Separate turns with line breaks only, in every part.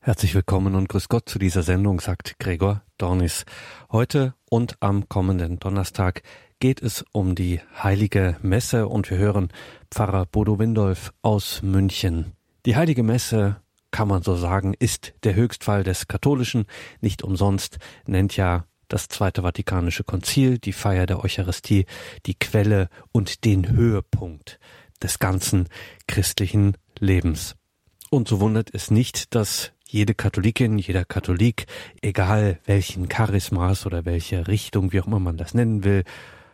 Herzlich willkommen und grüß Gott zu dieser Sendung, sagt Gregor Dornis. Heute und am kommenden Donnerstag geht es um die Heilige Messe und wir hören Pfarrer Bodo Windolf aus München. Die Heilige Messe, kann man so sagen, ist der Höchstfall des Katholischen. Nicht umsonst nennt ja das Zweite Vatikanische Konzil die Feier der Eucharistie die Quelle und den Höhepunkt des ganzen christlichen Lebens. Und so wundert es nicht, dass jede Katholikin, jeder Katholik, egal welchen Charismas oder welche Richtung, wie auch immer man das nennen will,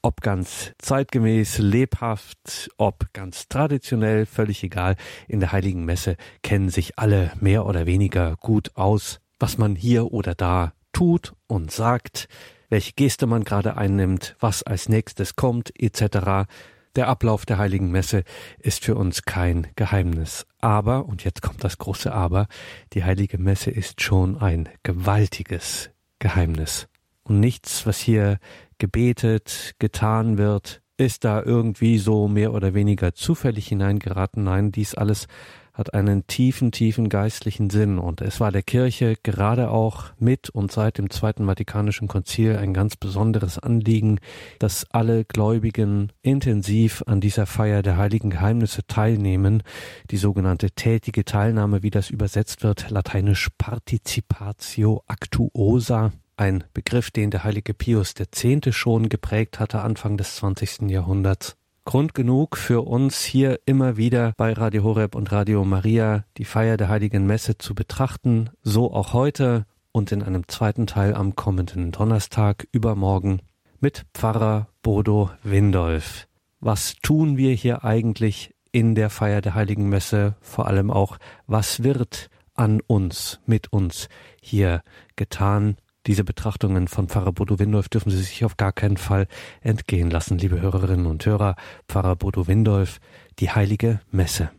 ob ganz zeitgemäß, lebhaft, ob ganz traditionell, völlig egal, in der heiligen Messe kennen sich alle mehr oder weniger gut aus, was man hier oder da tut und sagt, welche Geste man gerade einnimmt, was als nächstes kommt, etc. Der Ablauf der heiligen Messe ist für uns kein Geheimnis. Aber, und jetzt kommt das große Aber, die heilige Messe ist schon ein gewaltiges Geheimnis. Und nichts, was hier gebetet, getan wird, ist da irgendwie so mehr oder weniger zufällig hineingeraten. Nein, dies alles hat einen tiefen, tiefen geistlichen Sinn und es war der Kirche gerade auch mit und seit dem Zweiten Vatikanischen Konzil ein ganz besonderes Anliegen, dass alle Gläubigen intensiv an dieser Feier der heiligen Geheimnisse teilnehmen. Die sogenannte tätige Teilnahme, wie das übersetzt wird, lateinisch Participatio Actuosa, ein Begriff, den der heilige Pius X. schon geprägt hatte Anfang des 20. Jahrhunderts. Grund genug für uns hier immer wieder bei Radio Horeb und Radio Maria die Feier der heiligen Messe zu betrachten, so auch heute und in einem zweiten Teil am kommenden Donnerstag übermorgen mit Pfarrer Bodo Windolf. Was tun wir hier eigentlich in der Feier der heiligen Messe? Vor allem auch, was wird an uns, mit uns hier getan? Diese Betrachtungen von Pfarrer Bodo Windolf dürfen Sie sich auf gar keinen Fall entgehen lassen, liebe Hörerinnen und Hörer. Pfarrer Bodo Windolf, die heilige Messe.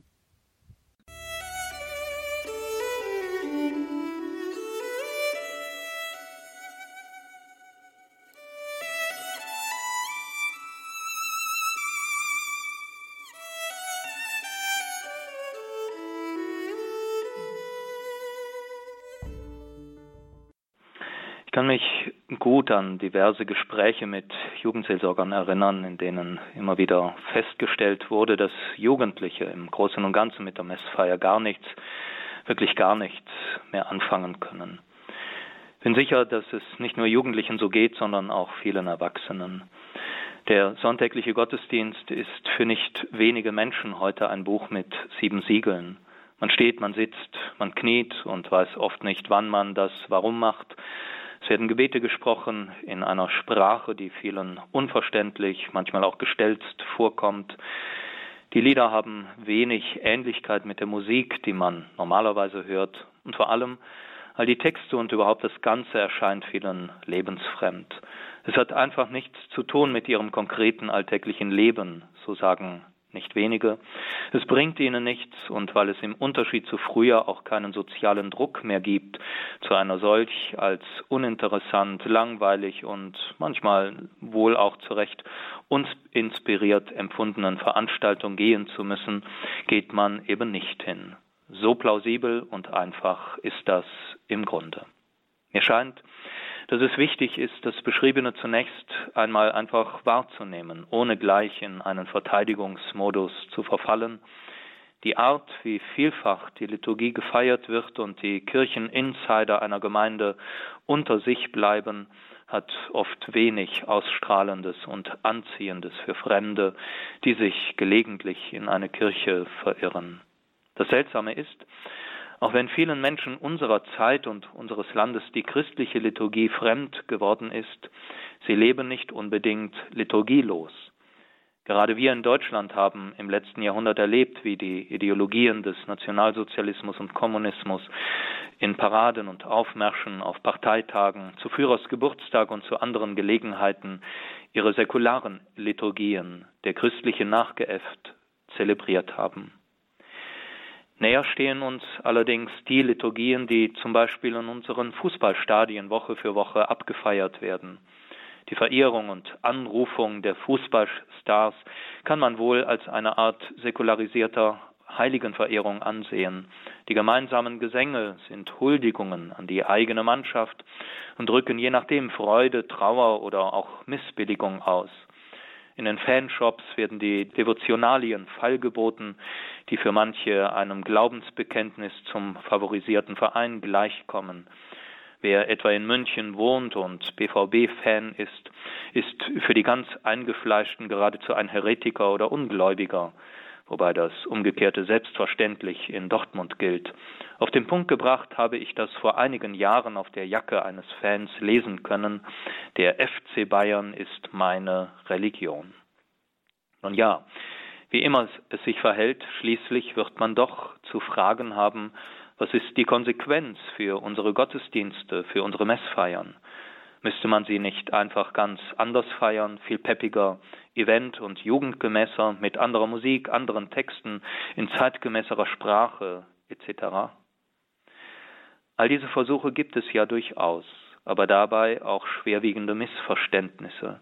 Kann mich gut an diverse Gespräche mit Jugendseelsorgern erinnern, in denen immer wieder festgestellt wurde, dass Jugendliche im Großen und Ganzen mit der Messfeier gar nichts, wirklich gar nichts mehr anfangen können. Ich bin sicher, dass es nicht nur Jugendlichen so geht, sondern auch vielen Erwachsenen. Der sonntägliche Gottesdienst ist für nicht wenige Menschen heute ein Buch mit sieben Siegeln. Man steht, man sitzt, man kniet und weiß oft nicht, wann man das warum macht. Es werden Gebete gesprochen in einer Sprache, die vielen unverständlich, manchmal auch gestelzt vorkommt. Die Lieder haben wenig Ähnlichkeit mit der Musik, die man normalerweise hört. Und vor allem, all die Texte und überhaupt das Ganze erscheint vielen lebensfremd. Es hat einfach nichts zu tun mit ihrem konkreten alltäglichen Leben, so sagen nicht wenige. Es bringt ihnen nichts und weil es im Unterschied zu früher auch keinen sozialen Druck mehr gibt, zu einer solch als uninteressant, langweilig und manchmal wohl auch zu Recht uns inspiriert empfundenen Veranstaltung gehen zu müssen, geht man eben nicht hin. So plausibel und einfach ist das im Grunde. Mir scheint, dass es wichtig ist, das Beschriebene zunächst einmal einfach wahrzunehmen, ohne gleich in einen Verteidigungsmodus zu verfallen. Die Art, wie vielfach die Liturgie gefeiert wird und die Kircheninsider einer Gemeinde unter sich bleiben, hat oft wenig Ausstrahlendes und Anziehendes für Fremde, die sich gelegentlich in eine Kirche verirren. Das Seltsame ist, auch wenn vielen Menschen unserer Zeit und unseres Landes die christliche Liturgie fremd geworden ist, sie leben nicht unbedingt liturgielos. Gerade wir in Deutschland haben im letzten Jahrhundert erlebt, wie die Ideologien des Nationalsozialismus und Kommunismus in Paraden und Aufmärschen auf Parteitagen, zu Führers Geburtstag und zu anderen Gelegenheiten ihre säkularen Liturgien, der christliche nachgeäfft, zelebriert haben. Näher stehen uns allerdings die Liturgien, die zum Beispiel in unseren Fußballstadien Woche für Woche abgefeiert werden. Die Verehrung und Anrufung der Fußballstars kann man wohl als eine Art säkularisierter Heiligenverehrung ansehen. Die gemeinsamen Gesänge sind Huldigungen an die eigene Mannschaft und drücken je nachdem Freude, Trauer oder auch Missbilligung aus. In den Fanshops werden die Devotionalien feilgeboten, die für manche einem Glaubensbekenntnis zum favorisierten Verein gleichkommen. Wer etwa in München wohnt und BVB-Fan ist, ist für die ganz Eingefleischten geradezu ein Heretiker oder Ungläubiger wobei das Umgekehrte selbstverständlich in Dortmund gilt. Auf den Punkt gebracht habe ich das vor einigen Jahren auf der Jacke eines Fans lesen können. Der FC Bayern ist meine Religion. Nun ja, wie immer es sich verhält, schließlich wird man doch zu fragen haben, was ist die Konsequenz für unsere Gottesdienste, für unsere Messfeiern? Müsste man sie nicht einfach ganz anders feiern, viel peppiger, event- und jugendgemäßer, mit anderer Musik, anderen Texten, in zeitgemäßerer Sprache etc.? All diese Versuche gibt es ja durchaus, aber dabei auch schwerwiegende Missverständnisse.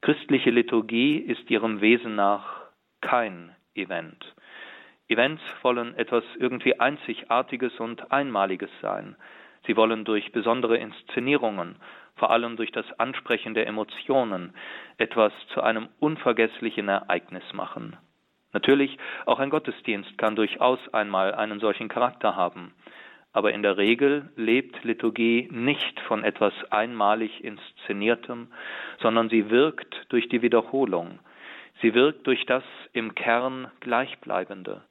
Christliche Liturgie ist ihrem Wesen nach kein Event. Events wollen etwas irgendwie Einzigartiges und Einmaliges sein. Sie wollen durch besondere Inszenierungen vor allem durch das Ansprechen der Emotionen, etwas zu einem unvergesslichen Ereignis machen. Natürlich, auch ein Gottesdienst kann durchaus einmal einen solchen Charakter haben, aber in der Regel lebt Liturgie nicht von etwas einmalig Inszeniertem, sondern sie wirkt durch die Wiederholung, sie wirkt durch das im Kern Gleichbleibende.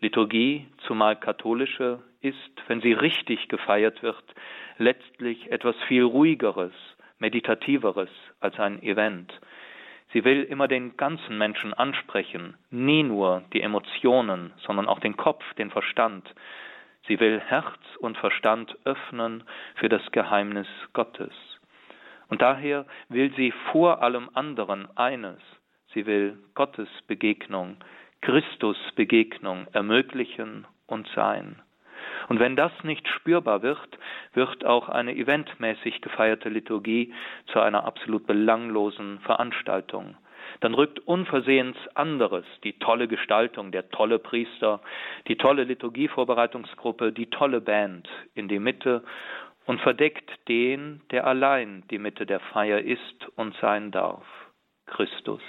Liturgie, zumal katholische, ist, wenn sie richtig gefeiert wird, letztlich etwas viel ruhigeres, meditativeres als ein Event. Sie will immer den ganzen Menschen ansprechen, nie nur die Emotionen, sondern auch den Kopf, den Verstand. Sie will Herz und Verstand öffnen für das Geheimnis Gottes. Und daher will sie vor allem anderen eines, sie will Gottes Begegnung, Christus Begegnung ermöglichen und sein. Und wenn das nicht spürbar wird, wird auch eine eventmäßig gefeierte Liturgie zu einer absolut belanglosen Veranstaltung. Dann rückt unversehens anderes, die tolle Gestaltung, der tolle Priester, die tolle Liturgievorbereitungsgruppe, die tolle Band in die Mitte und verdeckt den, der allein die Mitte der Feier ist und sein darf, Christus.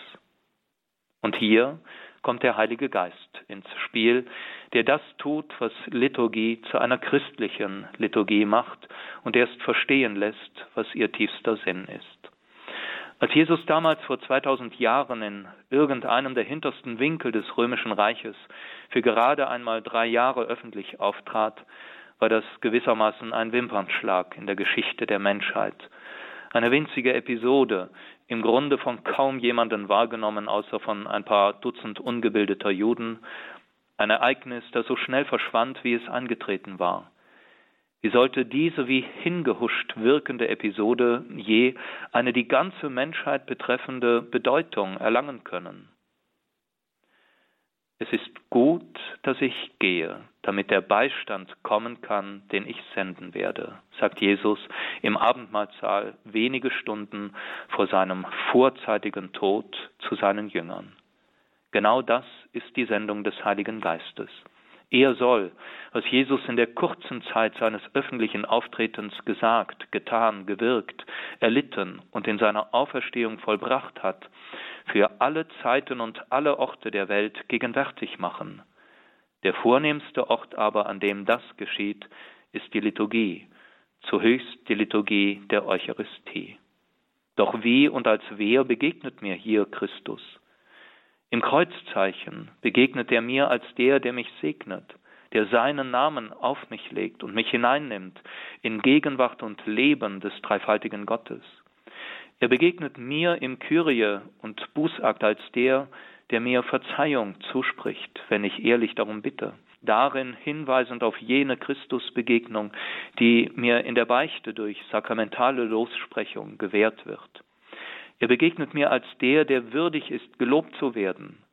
Und hier kommt der Heilige Geist ins Spiel, der das tut, was Liturgie zu einer christlichen Liturgie macht und erst verstehen lässt, was ihr tiefster Sinn ist. Als Jesus damals vor 2000 Jahren in irgendeinem der hintersten Winkel des römischen Reiches für gerade einmal drei Jahre öffentlich auftrat, war das gewissermaßen ein Wimpernschlag in der Geschichte der Menschheit. Eine winzige Episode, im Grunde von kaum jemanden wahrgenommen, außer von ein paar Dutzend ungebildeter Juden, ein Ereignis, das so schnell verschwand, wie es angetreten war. Wie sollte diese wie hingehuscht wirkende Episode je eine die ganze Menschheit betreffende Bedeutung erlangen können? Es ist gut, dass ich gehe, damit der Beistand kommen kann, den ich senden werde, sagt Jesus im Abendmahlsaal wenige Stunden vor seinem vorzeitigen Tod zu seinen Jüngern. Genau das ist die Sendung des Heiligen Geistes. Er soll, was Jesus in der kurzen Zeit seines öffentlichen Auftretens gesagt, getan, gewirkt, erlitten und in seiner Auferstehung vollbracht hat, für alle Zeiten und alle Orte der Welt gegenwärtig machen. Der vornehmste Ort aber, an dem das geschieht, ist die Liturgie, zuhöchst die Liturgie der Eucharistie. Doch wie und als wer begegnet mir hier Christus? Im Kreuzzeichen begegnet er mir als der, der mich segnet, der seinen Namen auf mich legt und mich hineinnimmt in Gegenwart und Leben des dreifaltigen Gottes. Er begegnet mir im Kyrie und Bußakt als der, der mir Verzeihung zuspricht, wenn ich ehrlich darum bitte. Darin hinweisend auf jene Christusbegegnung, die mir in der Beichte durch sakramentale Lossprechung gewährt wird. Er begegnet mir als der, der würdig ist, gelobt zu werden.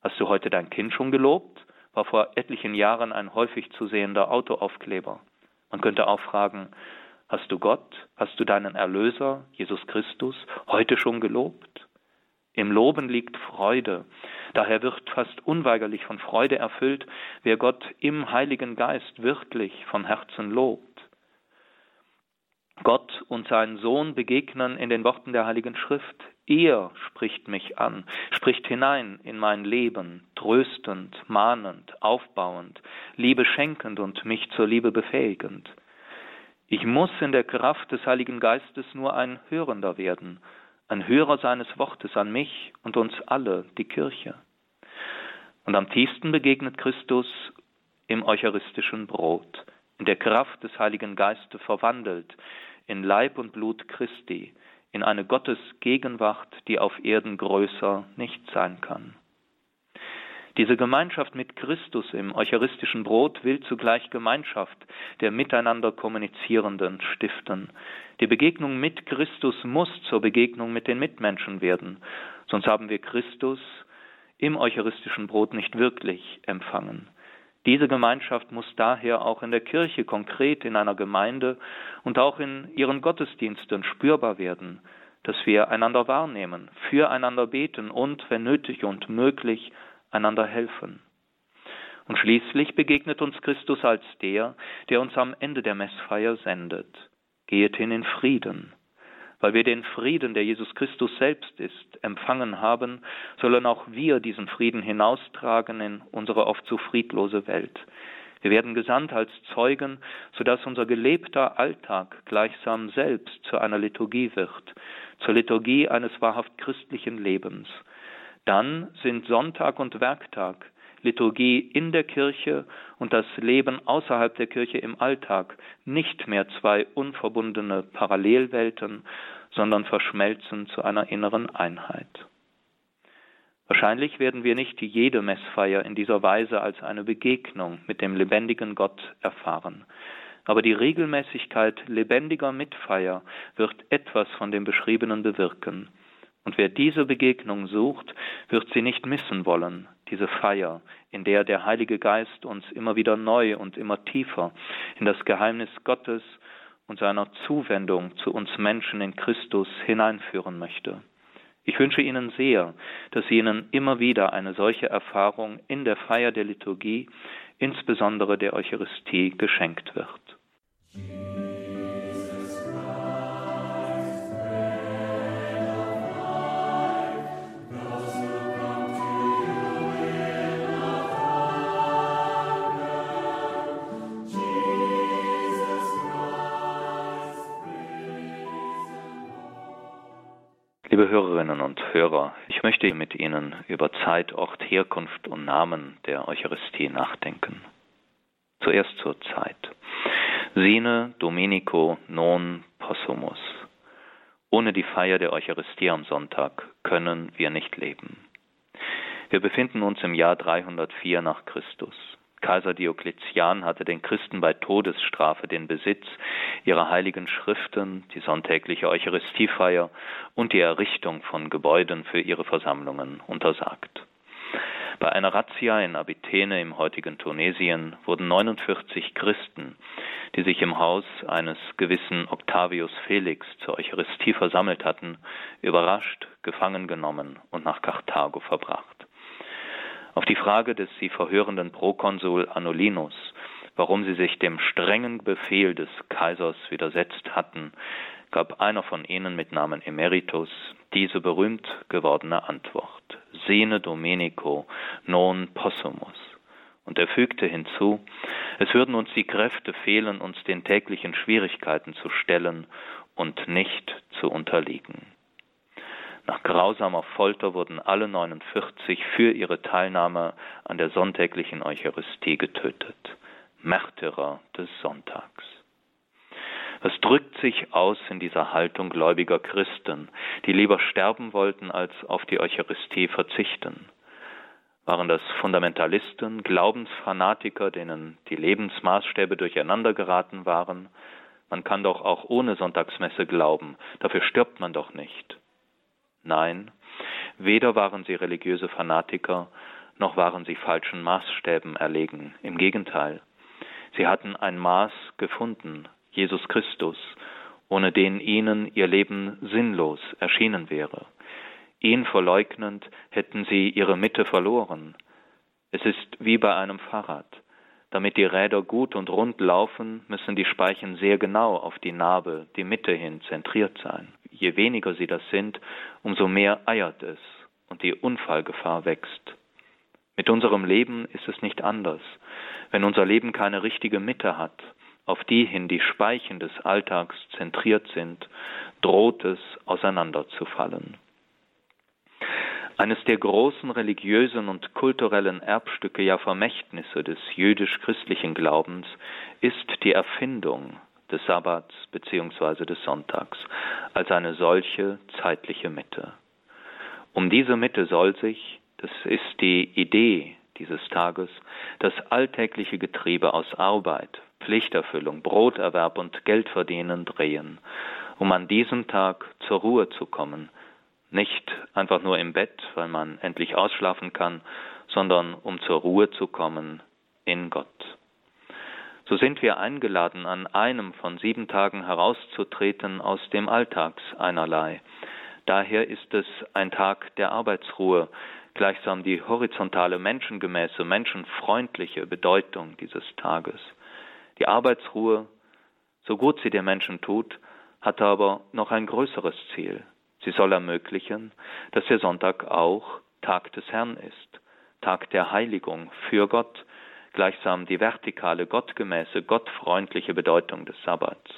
Hast du heute dein Kind schon gelobt? war vor etlichen Jahren ein häufig zu sehender Autoaufkleber. Man könnte auch fragen, hast du Gott, hast du deinen Erlöser, Jesus Christus, heute schon gelobt? Im Loben liegt Freude. Daher wird fast unweigerlich von Freude erfüllt, wer Gott im Heiligen Geist wirklich von Herzen lobt. Gott und sein Sohn begegnen in den Worten der Heiligen Schrift. Er spricht mich an, spricht hinein in mein Leben, tröstend, mahnend, aufbauend, Liebe schenkend und mich zur Liebe befähigend. Ich muss in der Kraft des Heiligen Geistes nur ein Hörender werden, ein Hörer seines Wortes an mich und uns alle, die Kirche. Und am tiefsten begegnet Christus im eucharistischen Brot, der Kraft des Heiligen Geistes verwandelt, in Leib und Blut Christi, in eine Gottesgegenwart, die auf Erden größer nicht sein kann. Diese Gemeinschaft mit Christus im eucharistischen Brot will zugleich Gemeinschaft der miteinander kommunizierenden stiften. Die Begegnung mit Christus muss zur Begegnung mit den Mitmenschen werden, sonst haben wir Christus im eucharistischen Brot nicht wirklich empfangen. Diese Gemeinschaft muss daher auch in der Kirche konkret in einer Gemeinde und auch in ihren Gottesdiensten spürbar werden, dass wir einander wahrnehmen, füreinander beten und, wenn nötig und möglich, einander helfen. Und schließlich begegnet uns Christus als der, der uns am Ende der Messfeier sendet. Gehet hin in Frieden. Weil wir den Frieden, der Jesus Christus selbst ist, empfangen haben, sollen auch wir diesen Frieden hinaustragen in unsere oft so friedlose Welt. Wir werden gesandt als Zeugen, sodass unser gelebter Alltag gleichsam selbst zu einer Liturgie wird, zur Liturgie eines wahrhaft christlichen Lebens. Dann sind Sonntag und Werktag Liturgie in der Kirche und das Leben außerhalb der Kirche im Alltag nicht mehr zwei unverbundene Parallelwelten, sondern verschmelzen zu einer inneren Einheit. Wahrscheinlich werden wir nicht jede Messfeier in dieser Weise als eine Begegnung mit dem lebendigen Gott erfahren. Aber die Regelmäßigkeit lebendiger Mitfeier wird etwas von dem Beschriebenen bewirken. Und wer diese Begegnung sucht, wird sie nicht missen wollen, diese Feier, in der der Heilige Geist uns immer wieder neu und immer tiefer in das Geheimnis Gottes und seiner Zuwendung zu uns Menschen in Christus hineinführen möchte. Ich wünsche Ihnen sehr, dass Ihnen immer wieder eine solche Erfahrung in der Feier der Liturgie, insbesondere der Eucharistie, geschenkt wird. Hörerinnen und Hörer, ich möchte mit Ihnen über Zeit, Ort, Herkunft und Namen der Eucharistie nachdenken. Zuerst zur Zeit. Sine Domenico non possumus. Ohne die Feier der Eucharistie am Sonntag können wir nicht leben. Wir befinden uns im Jahr 304 nach Christus. Kaiser Diokletian hatte den Christen bei Todesstrafe den Besitz ihrer heiligen Schriften, die sonntägliche Eucharistiefeier und die Errichtung von Gebäuden für ihre Versammlungen untersagt. Bei einer Razzia in Abythene im heutigen Tunesien wurden 49 Christen, die sich im Haus eines gewissen Octavius Felix zur Eucharistie versammelt hatten, überrascht, gefangen genommen und nach Karthago verbracht. Auf die Frage des sie verhörenden Prokonsul Anolinus, warum sie sich dem strengen Befehl des Kaisers widersetzt hatten, gab einer von ihnen mit Namen Emeritus diese berühmt gewordene Antwort: Sene Domenico non possumus. Und er fügte hinzu, es würden uns die Kräfte fehlen, uns den täglichen Schwierigkeiten zu stellen und nicht zu unterliegen. Nach grausamer Folter wurden alle 49 für ihre Teilnahme an der sonntäglichen Eucharistie getötet. Märtyrer des Sonntags. Was drückt sich aus in dieser Haltung gläubiger Christen, die lieber sterben wollten, als auf die Eucharistie verzichten? Waren das Fundamentalisten, Glaubensfanatiker, denen die Lebensmaßstäbe durcheinander geraten waren? Man kann doch auch ohne Sonntagsmesse glauben, dafür stirbt man doch nicht. Nein, weder waren sie religiöse Fanatiker, noch waren sie falschen Maßstäben erlegen. Im Gegenteil, sie hatten ein Maß gefunden, Jesus Christus, ohne den ihnen ihr Leben sinnlos erschienen wäre. Ihn verleugnend hätten sie ihre Mitte verloren. Es ist wie bei einem Fahrrad. Damit die Räder gut und rund laufen, müssen die Speichen sehr genau auf die Narbe, die Mitte hin zentriert sein. Je weniger sie das sind, umso mehr eiert es und die Unfallgefahr wächst. Mit unserem Leben ist es nicht anders. Wenn unser Leben keine richtige Mitte hat, auf die hin die Speichen des Alltags zentriert sind, droht es auseinanderzufallen. Eines der großen religiösen und kulturellen Erbstücke, ja Vermächtnisse des jüdisch-christlichen Glaubens ist die Erfindung des Sabbats bzw. des Sonntags als eine solche zeitliche Mitte. Um diese Mitte soll sich, das ist die Idee dieses Tages, das alltägliche Getriebe aus Arbeit, Pflichterfüllung, Broterwerb und Geldverdienen drehen, um an diesem Tag zur Ruhe zu kommen, nicht einfach nur im Bett, weil man endlich ausschlafen kann, sondern um zur Ruhe zu kommen in Gott. So sind wir eingeladen, an einem von sieben Tagen herauszutreten aus dem Alltags einerlei. Daher ist es ein Tag der Arbeitsruhe, gleichsam die horizontale, menschengemäße, menschenfreundliche Bedeutung dieses Tages. Die Arbeitsruhe, so gut sie den Menschen tut, hat aber noch ein größeres Ziel. Sie soll ermöglichen, dass der Sonntag auch Tag des Herrn ist, Tag der Heiligung für Gott, gleichsam die vertikale, gottgemäße, gottfreundliche Bedeutung des Sabbats.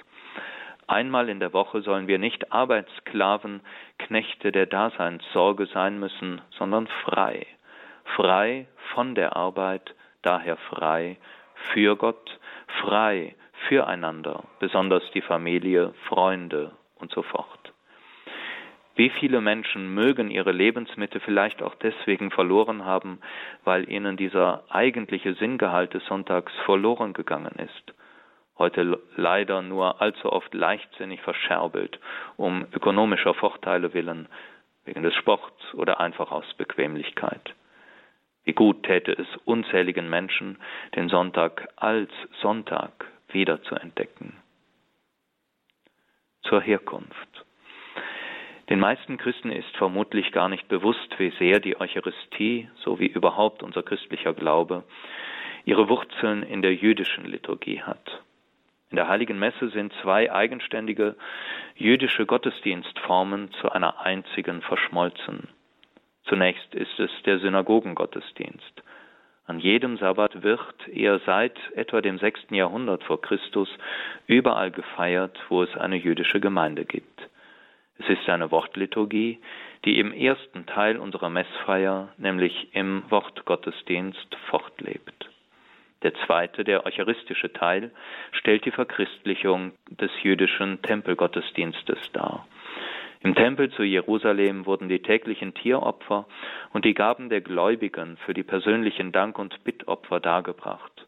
Einmal in der Woche sollen wir nicht Arbeitssklaven, Knechte der Daseinssorge sein müssen, sondern frei. Frei von der Arbeit, daher frei für Gott, frei füreinander, besonders die Familie, Freunde und so fort. Wie viele Menschen mögen ihre Lebensmitte vielleicht auch deswegen verloren haben, weil ihnen dieser eigentliche Sinngehalt des Sonntags verloren gegangen ist heute leider nur allzu oft leichtsinnig verscherbelt, um ökonomischer Vorteile willen, wegen des Sports oder einfach aus Bequemlichkeit. Wie gut täte es unzähligen Menschen, den Sonntag als Sonntag wieder zu entdecken. Zur Herkunft. Den meisten Christen ist vermutlich gar nicht bewusst, wie sehr die Eucharistie, so wie überhaupt unser christlicher Glaube, ihre Wurzeln in der jüdischen Liturgie hat. In der Heiligen Messe sind zwei eigenständige jüdische Gottesdienstformen zu einer einzigen verschmolzen. Zunächst ist es der Synagogengottesdienst. An jedem Sabbat wird er seit etwa dem sechsten Jahrhundert vor Christus überall gefeiert, wo es eine jüdische Gemeinde gibt. Es ist eine Wortliturgie, die im ersten Teil unserer Messfeier, nämlich im Wortgottesdienst, fortlebt. Der zweite, der eucharistische Teil, stellt die Verchristlichung des jüdischen Tempelgottesdienstes dar. Im Tempel zu Jerusalem wurden die täglichen Tieropfer und die Gaben der Gläubigen für die persönlichen Dank- und Bittopfer dargebracht.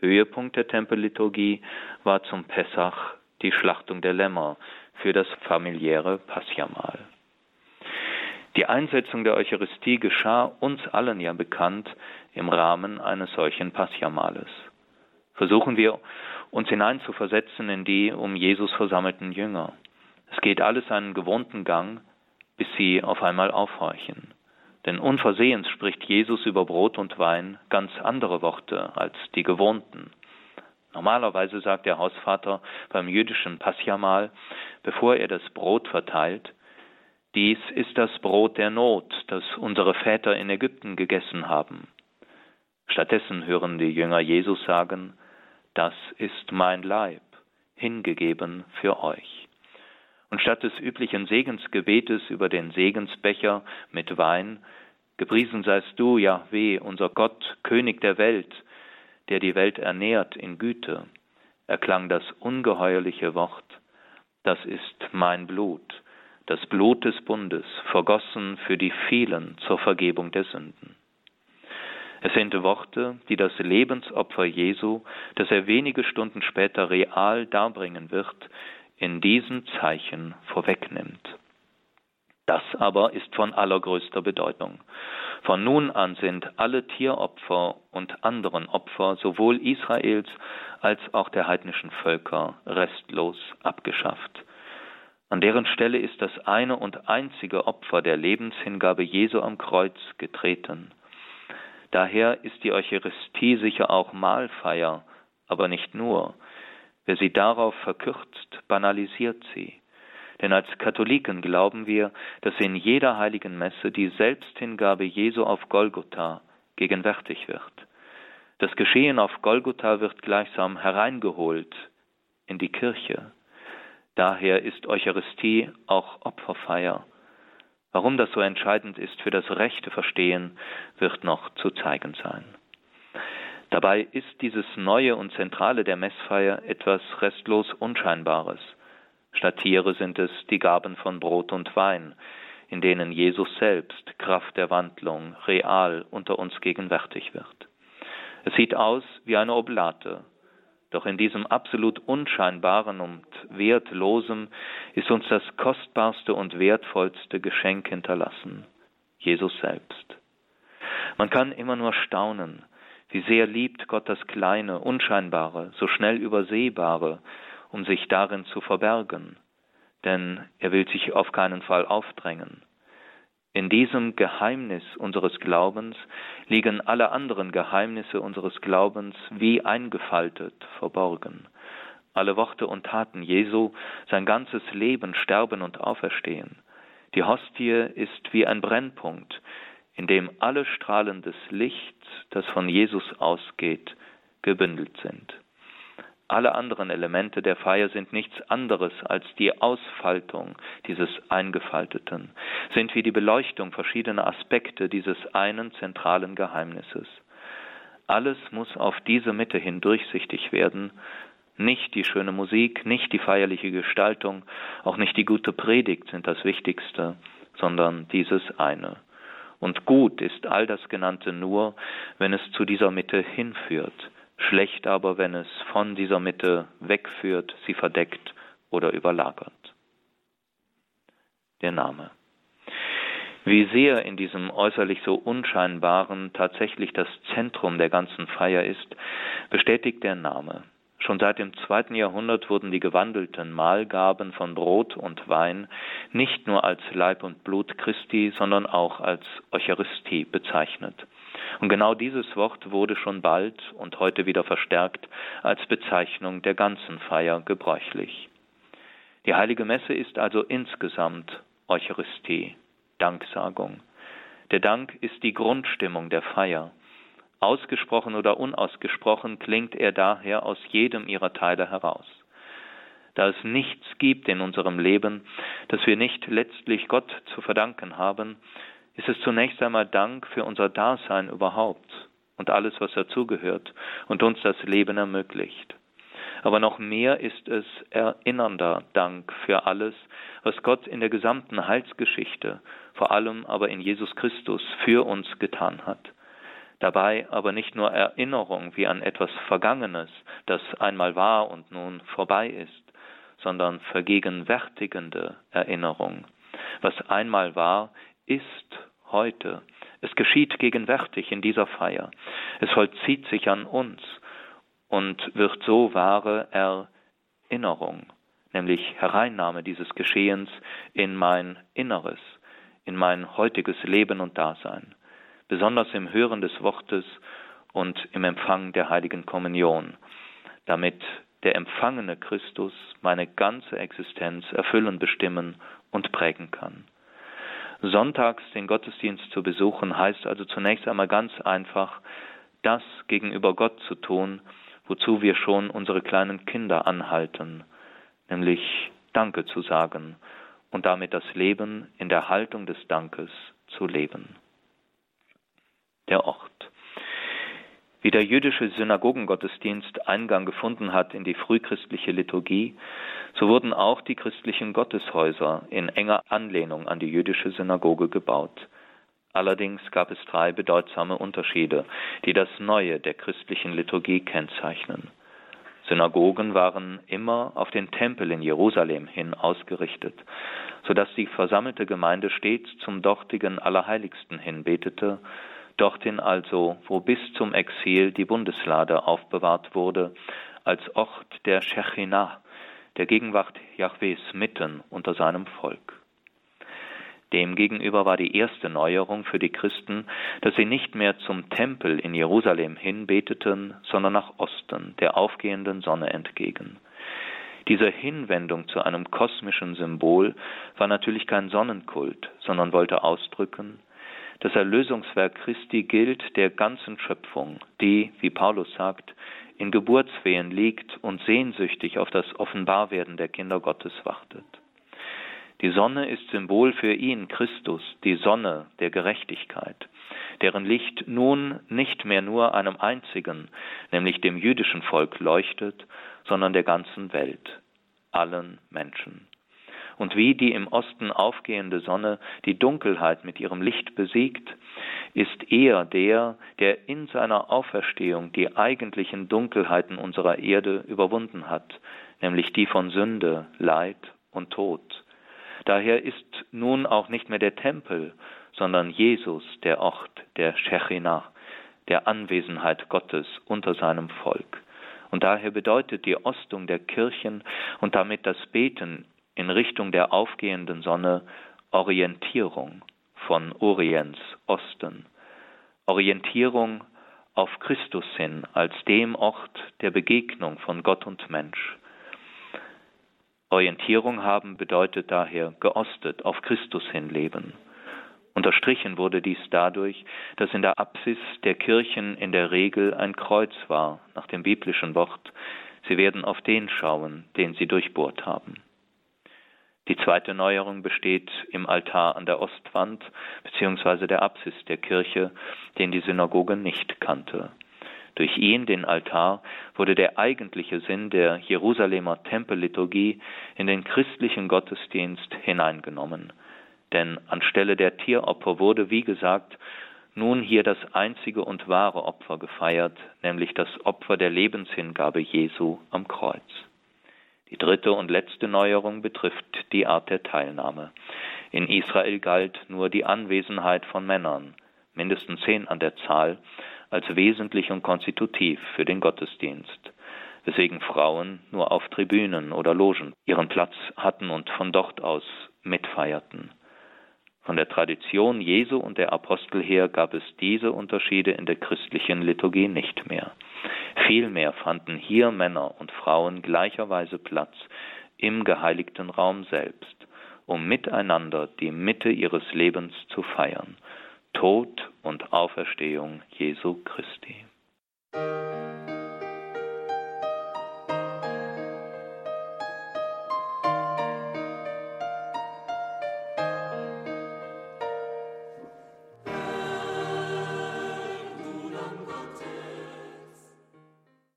Höhepunkt der Tempelliturgie war zum Pessach die Schlachtung der Lämmer für das familiäre Passjamal. Die Einsetzung der Eucharistie geschah uns allen ja bekannt im Rahmen eines solchen Passjamales. Versuchen wir uns hineinzuversetzen in die um Jesus versammelten Jünger. Es geht alles einen gewohnten Gang, bis sie auf einmal aufhorchen. Denn unversehens spricht Jesus über Brot und Wein ganz andere Worte als die gewohnten. Normalerweise sagt der Hausvater beim jüdischen Passjamal, bevor er das Brot verteilt, dies ist das Brot der Not, das unsere Väter in Ägypten gegessen haben. Stattdessen hören die Jünger Jesus sagen, das ist mein Leib, hingegeben für euch. Und statt des üblichen Segensgebetes über den Segensbecher mit Wein, gepriesen seist du, Jahweh, unser Gott, König der Welt, der die Welt ernährt in Güte, erklang das ungeheuerliche Wort, das ist mein Blut, das Blut des Bundes, vergossen für die vielen zur Vergebung der Sünden. Es sind Worte, die das Lebensopfer Jesu, das er wenige Stunden später real darbringen wird, in diesen Zeichen vorwegnimmt. Das aber ist von allergrößter Bedeutung. Von nun an sind alle Tieropfer und anderen Opfer sowohl Israels als auch der heidnischen Völker restlos abgeschafft. An deren Stelle ist das eine und einzige Opfer der Lebenshingabe Jesu am Kreuz getreten. Daher ist die Eucharistie sicher auch Mahlfeier, aber nicht nur. Wer sie darauf verkürzt, banalisiert sie. Denn als Katholiken glauben wir, dass in jeder heiligen Messe die Selbsthingabe Jesu auf Golgotha gegenwärtig wird. Das Geschehen auf Golgotha wird gleichsam hereingeholt in die Kirche. Daher ist Eucharistie auch Opferfeier. Warum das so entscheidend ist für das rechte Verstehen, wird noch zu zeigen sein. Dabei ist dieses Neue und Zentrale der Messfeier etwas restlos Unscheinbares. Statt Tiere sind es die Gaben von Brot und Wein, in denen Jesus selbst, Kraft der Wandlung, real unter uns gegenwärtig wird. Es sieht aus wie eine Oblate, doch in diesem absolut unscheinbaren und wertlosem ist uns das kostbarste und wertvollste Geschenk hinterlassen, Jesus selbst. Man kann immer nur staunen, wie sehr liebt Gott das Kleine, Unscheinbare, so schnell Übersehbare, um sich darin zu verbergen, denn er will sich auf keinen Fall aufdrängen. In diesem Geheimnis unseres Glaubens liegen alle anderen Geheimnisse unseres Glaubens wie eingefaltet, verborgen. Alle Worte und Taten Jesu, sein ganzes Leben, Sterben und Auferstehen. Die Hostie ist wie ein Brennpunkt, in dem alle Strahlen des Lichts, das von Jesus ausgeht, gebündelt sind. Alle anderen Elemente der Feier sind nichts anderes als die Ausfaltung dieses Eingefalteten, sind wie die Beleuchtung verschiedener Aspekte dieses einen zentralen Geheimnisses. Alles muss auf diese Mitte hin durchsichtig werden, nicht die schöne Musik, nicht die feierliche Gestaltung, auch nicht die gute Predigt sind das Wichtigste, sondern dieses eine. Und gut ist all das Genannte nur, wenn es zu dieser Mitte hinführt, schlecht aber, wenn es von dieser Mitte wegführt, sie verdeckt oder überlagert. Der Name. Wie sehr in diesem äußerlich so unscheinbaren tatsächlich das Zentrum der ganzen Feier ist, bestätigt der Name. Schon seit dem zweiten Jahrhundert wurden die gewandelten Mahlgaben von Brot und Wein nicht nur als Leib und Blut Christi, sondern auch als Eucharistie bezeichnet. Und genau dieses Wort wurde schon bald und heute wieder verstärkt als Bezeichnung der ganzen Feier gebräuchlich. Die heilige Messe ist also insgesamt Eucharistie, Danksagung. Der Dank ist die Grundstimmung der Feier. Ausgesprochen oder unausgesprochen klingt er daher aus jedem ihrer Teile heraus. Da es nichts gibt in unserem Leben, das wir nicht letztlich Gott zu verdanken haben, ist es zunächst einmal Dank für unser Dasein überhaupt und alles, was dazugehört und uns das Leben ermöglicht. Aber noch mehr ist es erinnernder Dank für alles, was Gott in der gesamten Heilsgeschichte, vor allem aber in Jesus Christus, für uns getan hat. Dabei aber nicht nur Erinnerung wie an etwas Vergangenes, das einmal war und nun vorbei ist, sondern vergegenwärtigende Erinnerung. Was einmal war, ist heute. Es geschieht gegenwärtig in dieser Feier. Es vollzieht sich an uns und wird so wahre Erinnerung, nämlich Hereinnahme dieses Geschehens in mein Inneres, in mein heutiges Leben und Dasein, besonders im Hören des Wortes und im Empfang der heiligen Kommunion, damit der empfangene Christus meine ganze Existenz erfüllen, bestimmen und prägen kann. Sonntags den Gottesdienst zu besuchen, heißt also zunächst einmal ganz einfach, das gegenüber Gott zu tun, wozu wir schon unsere kleinen Kinder anhalten, nämlich Danke zu sagen und damit das Leben in der Haltung des Dankes zu leben. Der Ort. Wie der jüdische Synagogengottesdienst Eingang gefunden hat in die frühchristliche Liturgie, so wurden auch die christlichen Gotteshäuser in enger Anlehnung an die jüdische Synagoge gebaut. Allerdings gab es drei bedeutsame Unterschiede, die das Neue der christlichen Liturgie kennzeichnen. Synagogen waren immer auf den Tempel in Jerusalem hin ausgerichtet, so dass die versammelte Gemeinde stets zum dortigen Allerheiligsten hin betete, dorthin also, wo bis zum Exil die Bundeslade aufbewahrt wurde, als Ort der Shechinah, der Gegenwart Jahwes mitten unter seinem Volk. Demgegenüber war die erste Neuerung für die Christen, dass sie nicht mehr zum Tempel in Jerusalem hinbeteten, sondern nach Osten, der aufgehenden Sonne entgegen. Diese Hinwendung zu einem kosmischen Symbol war natürlich kein Sonnenkult, sondern wollte ausdrücken, das Erlösungswerk Christi gilt der ganzen Schöpfung, die, wie Paulus sagt, in Geburtswehen liegt und sehnsüchtig auf das Offenbarwerden der Kinder Gottes wartet. Die Sonne ist Symbol für ihn, Christus, die Sonne der Gerechtigkeit, deren Licht nun nicht mehr nur einem einzigen, nämlich dem jüdischen Volk leuchtet, sondern der ganzen Welt, allen Menschen. Und wie die im Osten aufgehende Sonne die Dunkelheit mit ihrem Licht besiegt, ist er der, der in seiner Auferstehung die eigentlichen Dunkelheiten unserer Erde überwunden hat, nämlich die von Sünde, Leid und Tod. Daher ist nun auch nicht mehr der Tempel, sondern Jesus der Ort der Shechinah, der Anwesenheit Gottes unter seinem Volk. Und daher bedeutet die Ostung der Kirchen und damit das Beten in Richtung der aufgehenden Sonne Orientierung von Orients Osten. Orientierung auf Christus hin als dem Ort der Begegnung von Gott und Mensch. Orientierung haben bedeutet daher geostet, auf Christus hin leben. Unterstrichen wurde dies dadurch, dass in der Apsis der Kirchen in der Regel ein Kreuz war, nach dem biblischen Wort, sie werden auf den schauen, den sie durchbohrt haben. Die zweite Neuerung besteht im Altar an der Ostwand bzw. der Apsis der Kirche, den die Synagoge nicht kannte. Durch ihn, den Altar, wurde der eigentliche Sinn der Jerusalemer Tempelliturgie in den christlichen Gottesdienst hineingenommen. Denn anstelle der Tieropfer wurde, wie gesagt, nun hier das einzige und wahre Opfer gefeiert, nämlich das Opfer der Lebenshingabe Jesu am Kreuz. Die dritte und letzte Neuerung betrifft die Art der Teilnahme. In Israel galt nur die Anwesenheit von Männern, mindestens zehn an der Zahl, als wesentlich und konstitutiv für den Gottesdienst, weswegen Frauen nur auf Tribünen oder Logen ihren Platz hatten und von dort aus mitfeierten. Von der Tradition Jesu und der Apostel her gab es diese Unterschiede in der christlichen Liturgie nicht mehr. Vielmehr fanden hier Männer und Frauen gleicherweise Platz im geheiligten Raum selbst, um miteinander die Mitte ihres Lebens zu feiern, Tod und Auferstehung Jesu Christi.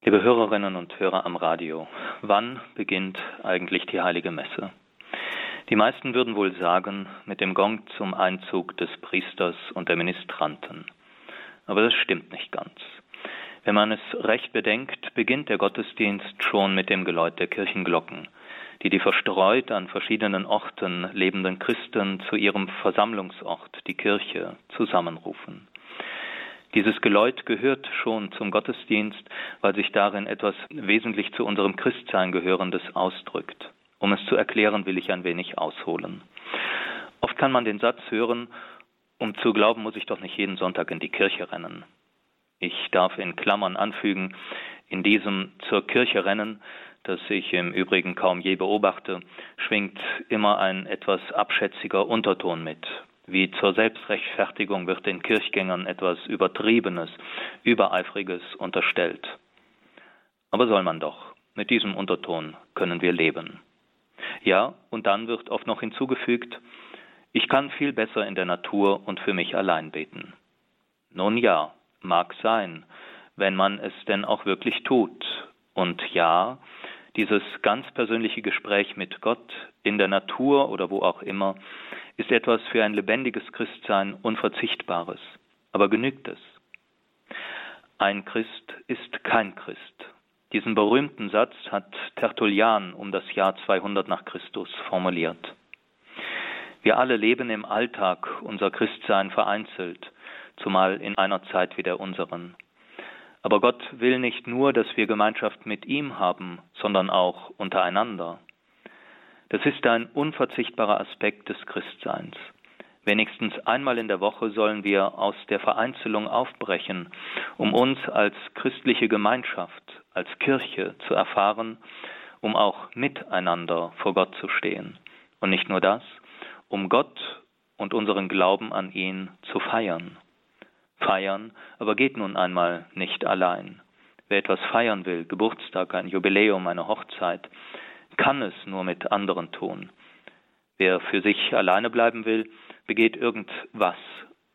Liebe Hörerinnen und Hörer am Radio, wann beginnt eigentlich die heilige Messe? Die meisten würden wohl sagen, mit dem Gong zum Einzug des Priesters und der Ministranten. Aber das stimmt nicht ganz. Wenn man es recht bedenkt, beginnt der Gottesdienst schon mit dem Geläut der Kirchenglocken, die die verstreut an verschiedenen Orten lebenden Christen zu ihrem Versammlungsort, die Kirche, zusammenrufen. Dieses Geläut gehört schon zum Gottesdienst, weil sich darin etwas wesentlich zu unserem Christsein gehörendes ausdrückt. Um es zu erklären, will ich ein wenig ausholen. Oft kann man den Satz hören, um zu glauben, muss ich doch nicht jeden Sonntag in die Kirche rennen. Ich darf in Klammern anfügen, in diesem zur Kirche rennen, das ich im Übrigen kaum je beobachte, schwingt immer ein etwas abschätziger Unterton mit. Wie zur Selbstrechtfertigung wird den Kirchgängern etwas Übertriebenes, Übereifriges unterstellt. Aber soll man doch, mit diesem Unterton können wir leben. Ja, und dann wird oft noch hinzugefügt, ich kann viel besser in der Natur und für mich allein beten. Nun ja, mag sein, wenn man es denn auch wirklich tut. Und ja, dieses ganz persönliche Gespräch mit Gott in der Natur oder wo auch immer ist etwas für ein lebendiges Christsein Unverzichtbares. Aber genügt es? Ein Christ ist kein Christ. Diesen berühmten Satz hat Tertullian um das Jahr 200 nach Christus formuliert. Wir alle leben im Alltag unser Christsein vereinzelt, zumal in einer Zeit wie der unseren. Aber Gott will nicht nur, dass wir Gemeinschaft mit ihm haben, sondern auch untereinander, Das ist ein unverzichtbarer Aspekt des Christseins. Wenigstens einmal in der Woche sollen wir aus der Vereinzelung aufbrechen, um uns als christliche Gemeinschaft, als Kirche zu erfahren, um auch miteinander vor Gott zu stehen. Und nicht nur das, um Gott und unseren Glauben an ihn zu feiern. Feiern aber geht nun einmal nicht allein. Wer etwas feiern will, Geburtstag, ein Jubiläum, eine Hochzeit, kann es nur mit anderen tun. Wer für sich alleine bleiben will, begeht irgendwas,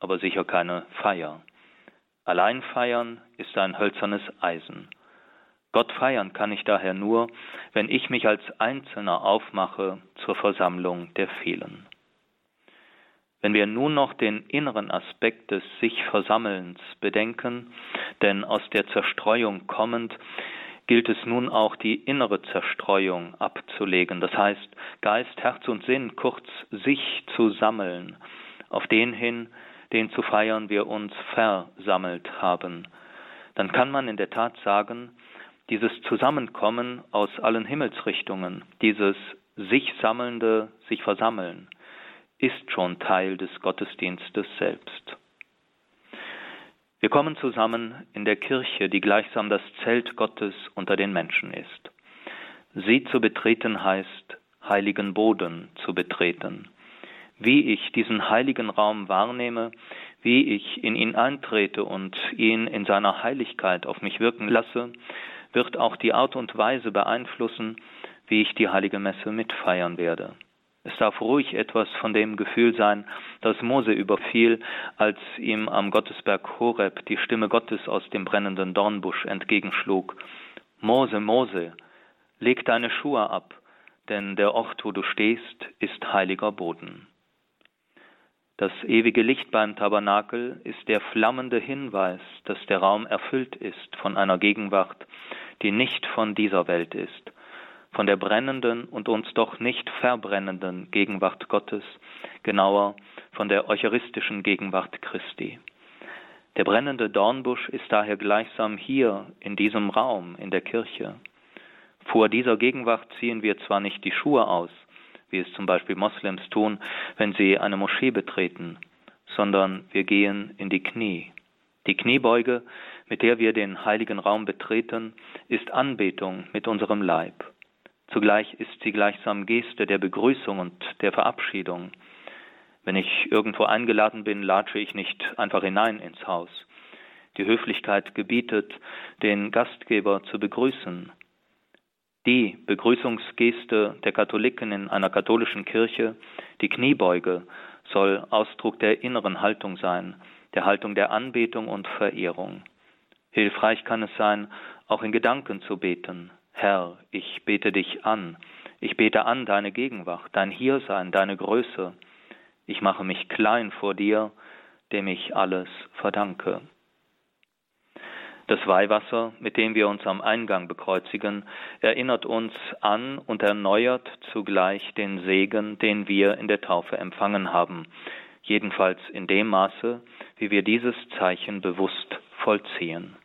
aber sicher keine Feier. Allein feiern ist ein hölzernes Eisen. Gott feiern kann ich daher nur, wenn ich mich als Einzelner aufmache zur Versammlung der vielen. Wenn wir nun noch den inneren Aspekt des sich Versammelns bedenken, denn aus der Zerstreuung kommend gilt es nun auch die innere Zerstreuung abzulegen, das heißt Geist, Herz und Sinn, kurz sich zu sammeln, auf den hin, den zu feiern wir uns versammelt haben. Dann kann man in der Tat sagen, dieses Zusammenkommen aus allen Himmelsrichtungen, dieses sich sammelnde, sich versammeln, ist schon Teil des Gottesdienstes selbst. Wir kommen zusammen in der Kirche, die gleichsam das Zelt Gottes unter den Menschen ist. Sie zu betreten heißt, heiligen Boden zu betreten. Wie ich diesen heiligen Raum wahrnehme, wie ich in ihn eintrete und ihn in seiner Heiligkeit auf mich wirken lasse, wird auch die Art und Weise beeinflussen, wie ich die heilige Messe mitfeiern werde. Es darf ruhig etwas von dem Gefühl sein, das Mose überfiel, als ihm am Gottesberg Horeb die Stimme Gottes aus dem brennenden Dornbusch entgegenschlug. Mose, Mose, leg deine Schuhe ab, denn der Ort, wo du stehst, ist heiliger Boden. Das ewige Licht beim Tabernakel ist der flammende Hinweis, dass der Raum erfüllt ist von einer Gegenwart, die nicht von dieser Welt ist, von der brennenden und uns doch nicht verbrennenden Gegenwart Gottes, genauer von der eucharistischen Gegenwart Christi. Der brennende Dornbusch ist daher gleichsam hier in diesem Raum in der Kirche. Vor dieser Gegenwart ziehen wir zwar nicht die Schuhe aus, wie es zum Beispiel Moslems tun, wenn sie eine Moschee betreten, sondern wir gehen in die Knie. Die Kniebeuge, mit der wir den heiligen Raum betreten, ist Anbetung mit unserem Leib. Zugleich ist sie gleichsam Geste der Begrüßung und der Verabschiedung. Wenn ich irgendwo eingeladen bin, latsche ich nicht einfach hinein ins Haus. Die Höflichkeit gebietet, den Gastgeber zu begrüßen. Die Begrüßungsgeste der Katholiken in einer katholischen Kirche, die Kniebeuge, soll Ausdruck der inneren Haltung sein, der Haltung der Anbetung und Verehrung. Hilfreich kann es sein, auch in Gedanken zu beten, Herr, ich bete dich an, ich bete an deine Gegenwart, dein Hiersein, deine Größe. Ich mache mich klein vor dir, dem ich alles verdanke. Das Weihwasser, mit dem wir uns am Eingang bekreuzigen, erinnert uns an und erneuert zugleich den Segen, den wir in der Taufe empfangen haben, jedenfalls in dem Maße, wie wir dieses Zeichen bewusst vollziehen.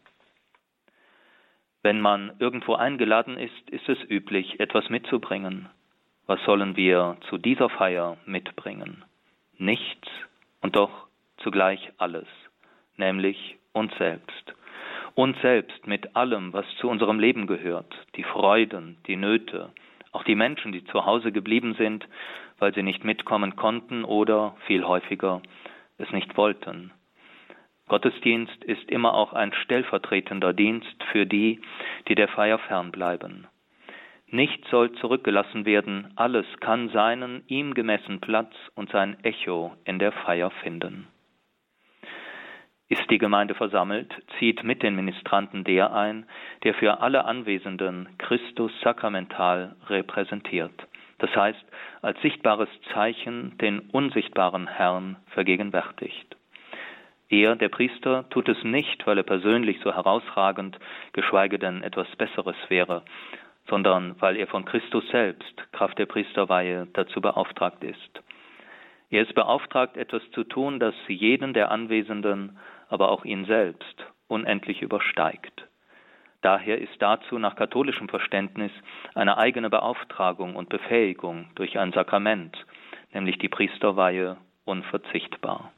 Wenn man irgendwo eingeladen ist, ist es üblich, etwas mitzubringen. Was sollen wir zu dieser Feier mitbringen? Nichts und doch zugleich alles, nämlich uns selbst. Uns selbst mit allem, was zu unserem Leben gehört, die Freuden, die Nöte, auch die Menschen, die zu Hause geblieben sind, weil sie nicht mitkommen konnten oder, viel häufiger, es nicht wollten. Gottesdienst ist immer auch ein stellvertretender Dienst für die, die der Feier fernbleiben. Nichts soll zurückgelassen werden, alles kann seinen ihm gemessen Platz und sein Echo in der Feier finden. Ist die Gemeinde versammelt, zieht mit den Ministranten der ein, der für alle Anwesenden Christus sakramental repräsentiert, das heißt als sichtbares Zeichen den unsichtbaren Herrn vergegenwärtigt. Er, der Priester, tut es nicht, weil er persönlich so herausragend, geschweige denn etwas Besseres wäre, sondern weil er von Christus selbst, Kraft der Priesterweihe, dazu beauftragt ist. Er ist beauftragt, etwas zu tun, das jeden der Anwesenden, aber auch ihn selbst unendlich übersteigt. Daher ist dazu nach katholischem Verständnis eine eigene Beauftragung und Befähigung durch ein Sakrament, nämlich die Priesterweihe, unverzichtbar.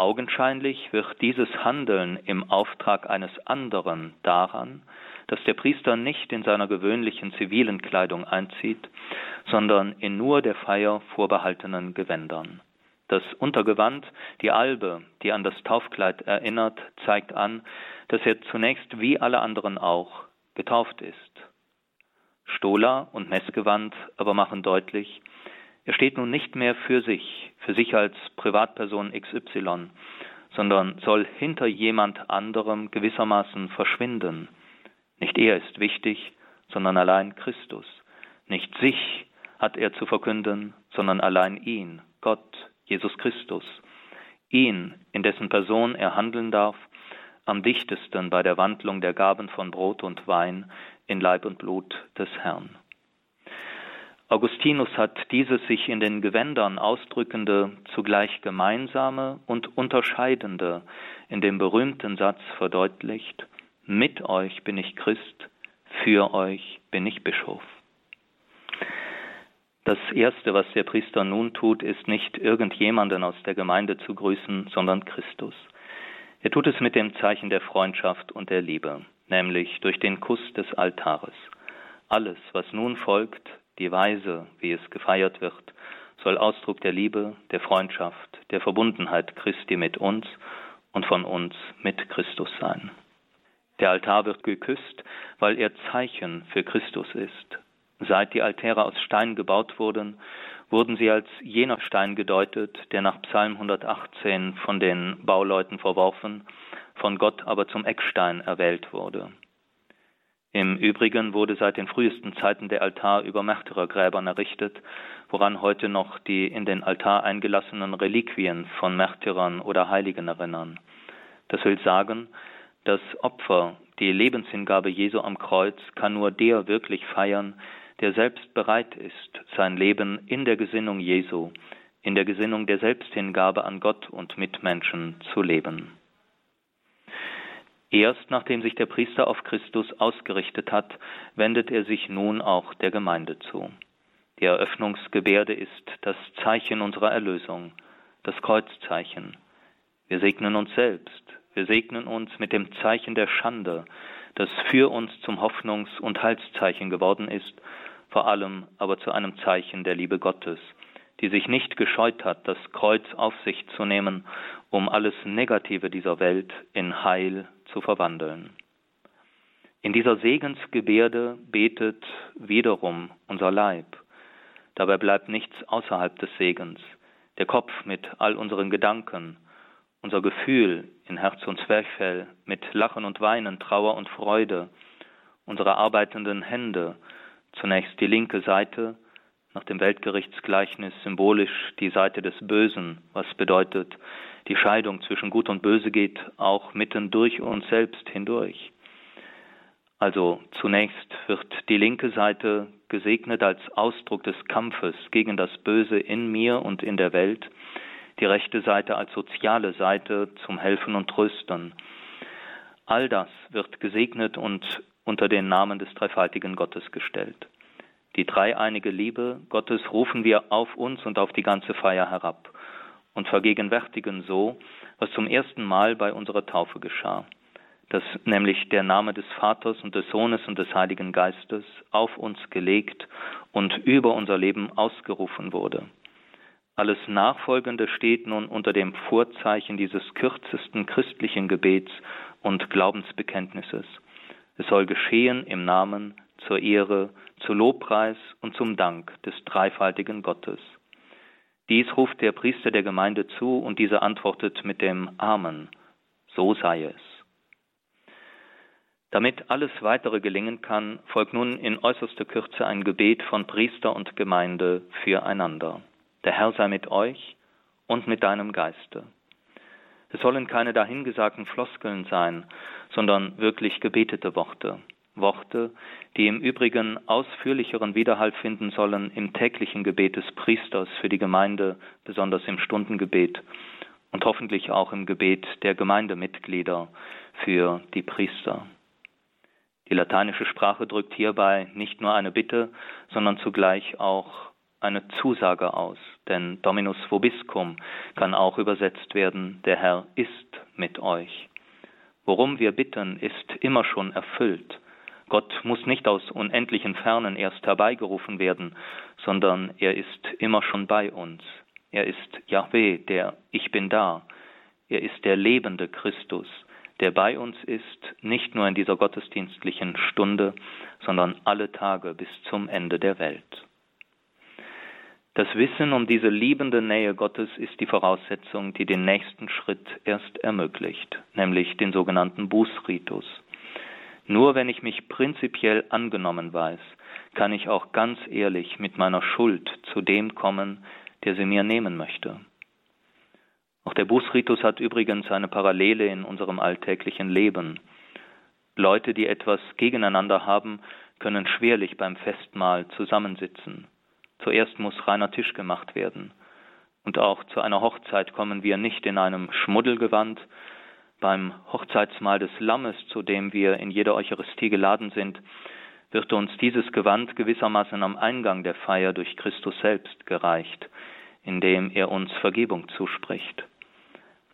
Augenscheinlich wird dieses Handeln im Auftrag eines anderen daran, dass der Priester nicht in seiner gewöhnlichen zivilen Kleidung einzieht, sondern in nur der Feier vorbehaltenen Gewändern. Das Untergewand, die Albe, die an das Taufkleid erinnert, zeigt an, dass er zunächst wie alle anderen auch getauft ist. Stola und Messgewand aber machen deutlich, er steht nun nicht mehr für sich, für sich als Privatperson XY, sondern soll hinter jemand anderem gewissermaßen verschwinden, nicht er ist wichtig, sondern allein Christus. Nicht sich hat er zu verkünden, sondern allein ihn, Gott, Jesus Christus. Ihn, in dessen Person er handeln darf, am dichtesten bei der Wandlung der Gaben von Brot und Wein in Leib und Blut des Herrn. Augustinus hat dieses sich in den Gewändern ausdrückende, zugleich gemeinsame und unterscheidende in dem berühmten Satz verdeutlicht, mit euch bin ich Christ, für euch bin ich Bischof. Das Erste, was der Priester nun tut, ist nicht irgendjemanden aus der Gemeinde zu grüßen, sondern Christus. Er tut es mit dem Zeichen der Freundschaft und der Liebe, nämlich durch den Kuss des Altares. Alles, was nun folgt, die Weise, wie es gefeiert wird, soll Ausdruck der Liebe, der Freundschaft, der Verbundenheit Christi mit uns und von uns mit Christus sein. Der Altar wird geküsst, weil er Zeichen für Christus ist. Seit die Altäre aus Stein gebaut wurden, wurden sie als jener Stein gedeutet, der nach Psalm 118 von den Bauleuten verworfen, von Gott aber zum Eckstein erwählt wurde. Im Übrigen wurde seit den frühesten Zeiten der Altar über Märtyrergräbern errichtet, woran heute noch die in den Altar eingelassenen Reliquien von Märtyrern oder Heiligen erinnern. Das will sagen, das Opfer, die Lebenshingabe Jesu am Kreuz, kann nur der wirklich feiern, der selbst bereit ist, sein Leben in der Gesinnung Jesu, in der Gesinnung der Selbsthingabe an Gott und Mitmenschen zu leben. Erst nachdem sich der Priester auf Christus ausgerichtet hat, wendet er sich nun auch der Gemeinde zu. Die Eröffnungsgebärde ist das Zeichen unserer Erlösung, das Kreuzzeichen. Wir segnen uns selbst, wir segnen uns mit dem Zeichen der Schande, das für uns zum Hoffnungs- und Heilszeichen geworden ist, vor allem aber zu einem Zeichen der Liebe Gottes, die sich nicht gescheut hat, das Kreuz auf sich zu nehmen, um alles Negative dieser Welt in Heil zu verwandeln. In dieser Segensgebärde betet wiederum unser Leib. Dabei bleibt nichts außerhalb des Segens. Der Kopf mit all unseren Gedanken, unser Gefühl in Herz und Zwerchfell mit Lachen und Weinen, Trauer und Freude, unsere arbeitenden Hände, zunächst die linke Seite, nach dem Weltgerichtsgleichnis symbolisch die Seite des Bösen, was bedeutet, die Scheidung zwischen Gut und Böse geht auch mitten durch uns selbst hindurch. Also zunächst wird die linke Seite gesegnet als Ausdruck des Kampfes gegen das Böse in mir und in der Welt, die rechte Seite als soziale Seite zum Helfen und Trösten. All das wird gesegnet und unter den Namen des dreifaltigen Gottes gestellt. Die dreieinige Liebe Gottes rufen wir auf uns und auf die ganze Feier herab und vergegenwärtigen so, was zum ersten Mal bei unserer Taufe geschah, dass nämlich der Name des Vaters und des Sohnes und des Heiligen Geistes auf uns gelegt und über unser Leben ausgerufen wurde. Alles Nachfolgende steht nun unter dem Vorzeichen dieses kürzesten christlichen Gebets und Glaubensbekenntnisses. Es soll geschehen im Namen, zur Ehre, zu Lobpreis und zum Dank des dreifaltigen Gottes. Dies ruft der Priester der Gemeinde zu und dieser antwortet mit dem Amen. So sei es. Damit alles weitere gelingen kann, folgt nun in äußerster Kürze ein Gebet von Priester und Gemeinde füreinander. Der Herr sei mit euch und mit deinem Geiste. Es sollen keine dahingesagten Floskeln sein, sondern wirklich gebetete Worte. Worte, die im Übrigen ausführlicheren Widerhall finden sollen im täglichen Gebet des Priesters für die Gemeinde, besonders im Stundengebet und hoffentlich auch im Gebet der Gemeindemitglieder für die Priester. Die lateinische Sprache drückt hierbei nicht nur eine Bitte, sondern zugleich auch eine Zusage aus, denn Dominus vobiscum kann auch übersetzt werden, der Herr ist mit euch. Worum wir bitten, ist immer schon erfüllt. Gott muss nicht aus unendlichen Fernen erst herbeigerufen werden, sondern er ist immer schon bei uns. Er ist Yahweh, der Ich bin da. Er ist der lebende Christus, der bei uns ist, nicht nur in dieser gottesdienstlichen Stunde, sondern alle Tage bis zum Ende der Welt. Das Wissen um diese liebende Nähe Gottes ist die Voraussetzung, die den nächsten Schritt erst ermöglicht, nämlich den sogenannten Bußritus. Nur wenn ich mich prinzipiell angenommen weiß, kann ich auch ganz ehrlich mit meiner Schuld zu dem kommen, der sie mir nehmen möchte. Auch der Bußritus hat übrigens eine Parallele in unserem alltäglichen Leben. Leute, die etwas gegeneinander haben, können schwerlich beim Festmahl zusammensitzen. Zuerst muss reiner Tisch gemacht werden. Und auch zu einer Hochzeit kommen wir nicht in einem Schmuddelgewand. Beim Hochzeitsmahl des Lammes, zu dem wir in jeder Eucharistie geladen sind, wird uns dieses Gewand gewissermaßen am Eingang der Feier durch Christus selbst gereicht, indem er uns Vergebung zuspricht.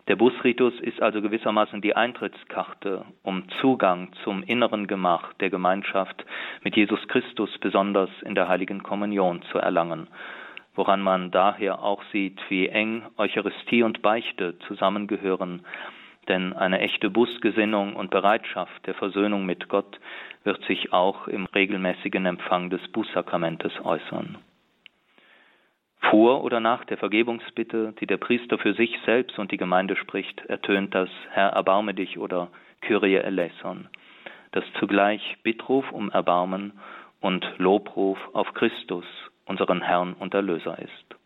Der Busritus ist also gewissermaßen die Eintrittskarte, um Zugang zum inneren Gemach der Gemeinschaft mit Jesus Christus besonders in der heiligen Kommunion zu erlangen, woran man daher auch sieht, wie eng Eucharistie und Beichte zusammengehören, denn eine echte Busgesinnung und Bereitschaft der Versöhnung mit Gott wird sich auch im regelmäßigen Empfang des Bußsakramentes äußern. Vor oder nach der Vergebungsbitte, die der Priester für sich selbst und die Gemeinde spricht, ertönt das Herr erbarme dich oder Kyrie eleison, das zugleich Bittruf um Erbarmen und Lobruf auf Christus, unseren Herrn und Erlöser ist.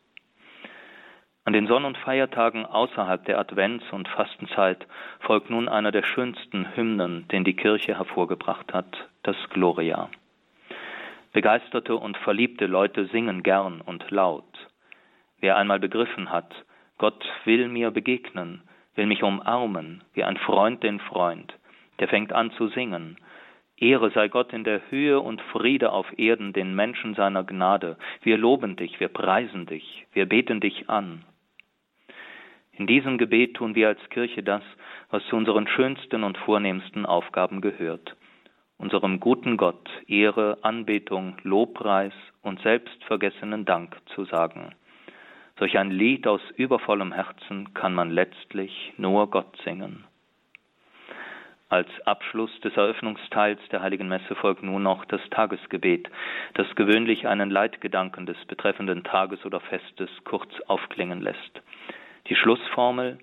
An den Sonn- und Feiertagen außerhalb der Advents- und Fastenzeit folgt nun einer der schönsten Hymnen, den die Kirche hervorgebracht hat, das Gloria. Begeisterte und verliebte Leute singen gern und laut. Wer einmal begriffen hat, Gott will mir begegnen, will mich umarmen, wie ein Freund den Freund, der fängt an zu singen. Ehre sei Gott in der Höhe und Friede auf Erden den Menschen seiner Gnade. Wir loben dich, wir preisen dich, wir beten dich an. In diesem Gebet tun wir als Kirche das, was zu unseren schönsten und vornehmsten Aufgaben gehört. Unserem guten Gott Ehre, Anbetung, Lobpreis und selbstvergessenen Dank zu sagen. Durch ein Lied aus übervollem Herzen kann man letztlich nur Gott singen. Als Abschluss des Eröffnungsteils der Heiligen Messe folgt nun noch das Tagesgebet, das gewöhnlich einen Leitgedanken des betreffenden Tages oder Festes kurz aufklingen lässt. Die Schlussformel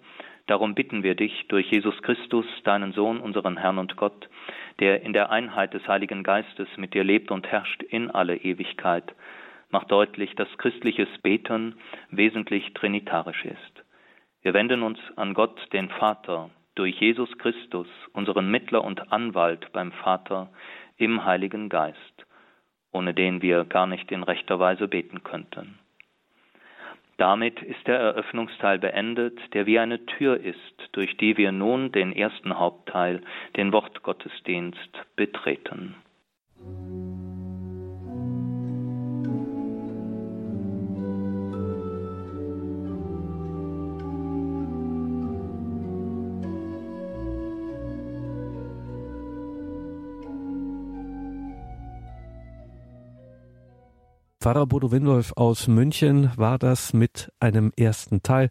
Darum bitten wir dich durch Jesus Christus, deinen Sohn, unseren Herrn und Gott, der in der Einheit des Heiligen Geistes mit dir lebt und herrscht in alle Ewigkeit, macht deutlich, dass christliches Beten wesentlich trinitarisch ist. Wir wenden uns an Gott, den Vater, durch Jesus Christus, unseren Mittler und Anwalt beim Vater im Heiligen Geist, ohne den wir gar nicht in rechter Weise beten könnten. Damit ist der Eröffnungsteil beendet, der wie eine Tür ist, durch die wir nun den ersten Hauptteil, den Wortgottesdienst, betreten.
Pfarrer Bodo Windolf aus München war das mit einem ersten Teil.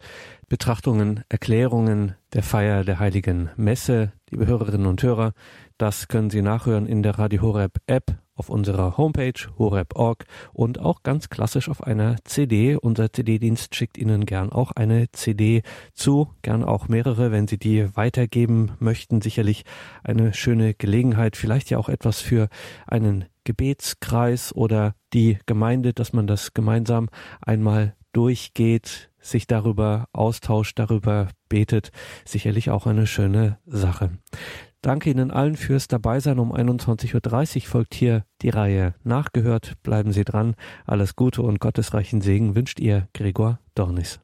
Betrachtungen, Erklärungen der Feier der Heiligen Messe. Liebe Hörerinnen und Hörer, das können Sie nachhören in der Radio Horeb App auf unserer Homepage horeb.org und auch ganz klassisch auf einer CD. Unser CD-Dienst schickt Ihnen gern auch eine CD zu, gern auch mehrere, wenn Sie die weitergeben möchten. Sicherlich eine schöne Gelegenheit, vielleicht ja auch etwas für einen Gebetskreis oder die Gemeinde, dass man das gemeinsam einmal durchgeht, sich darüber austauscht, darüber betet. Sicherlich auch eine schöne Sache. Danke Ihnen allen fürs Dabeisein. Um 21.30 Uhr folgt hier die Reihe Nachgehört. Bleiben Sie dran. Alles Gute und gottesreichen Segen wünscht Ihr Gregor Dornis.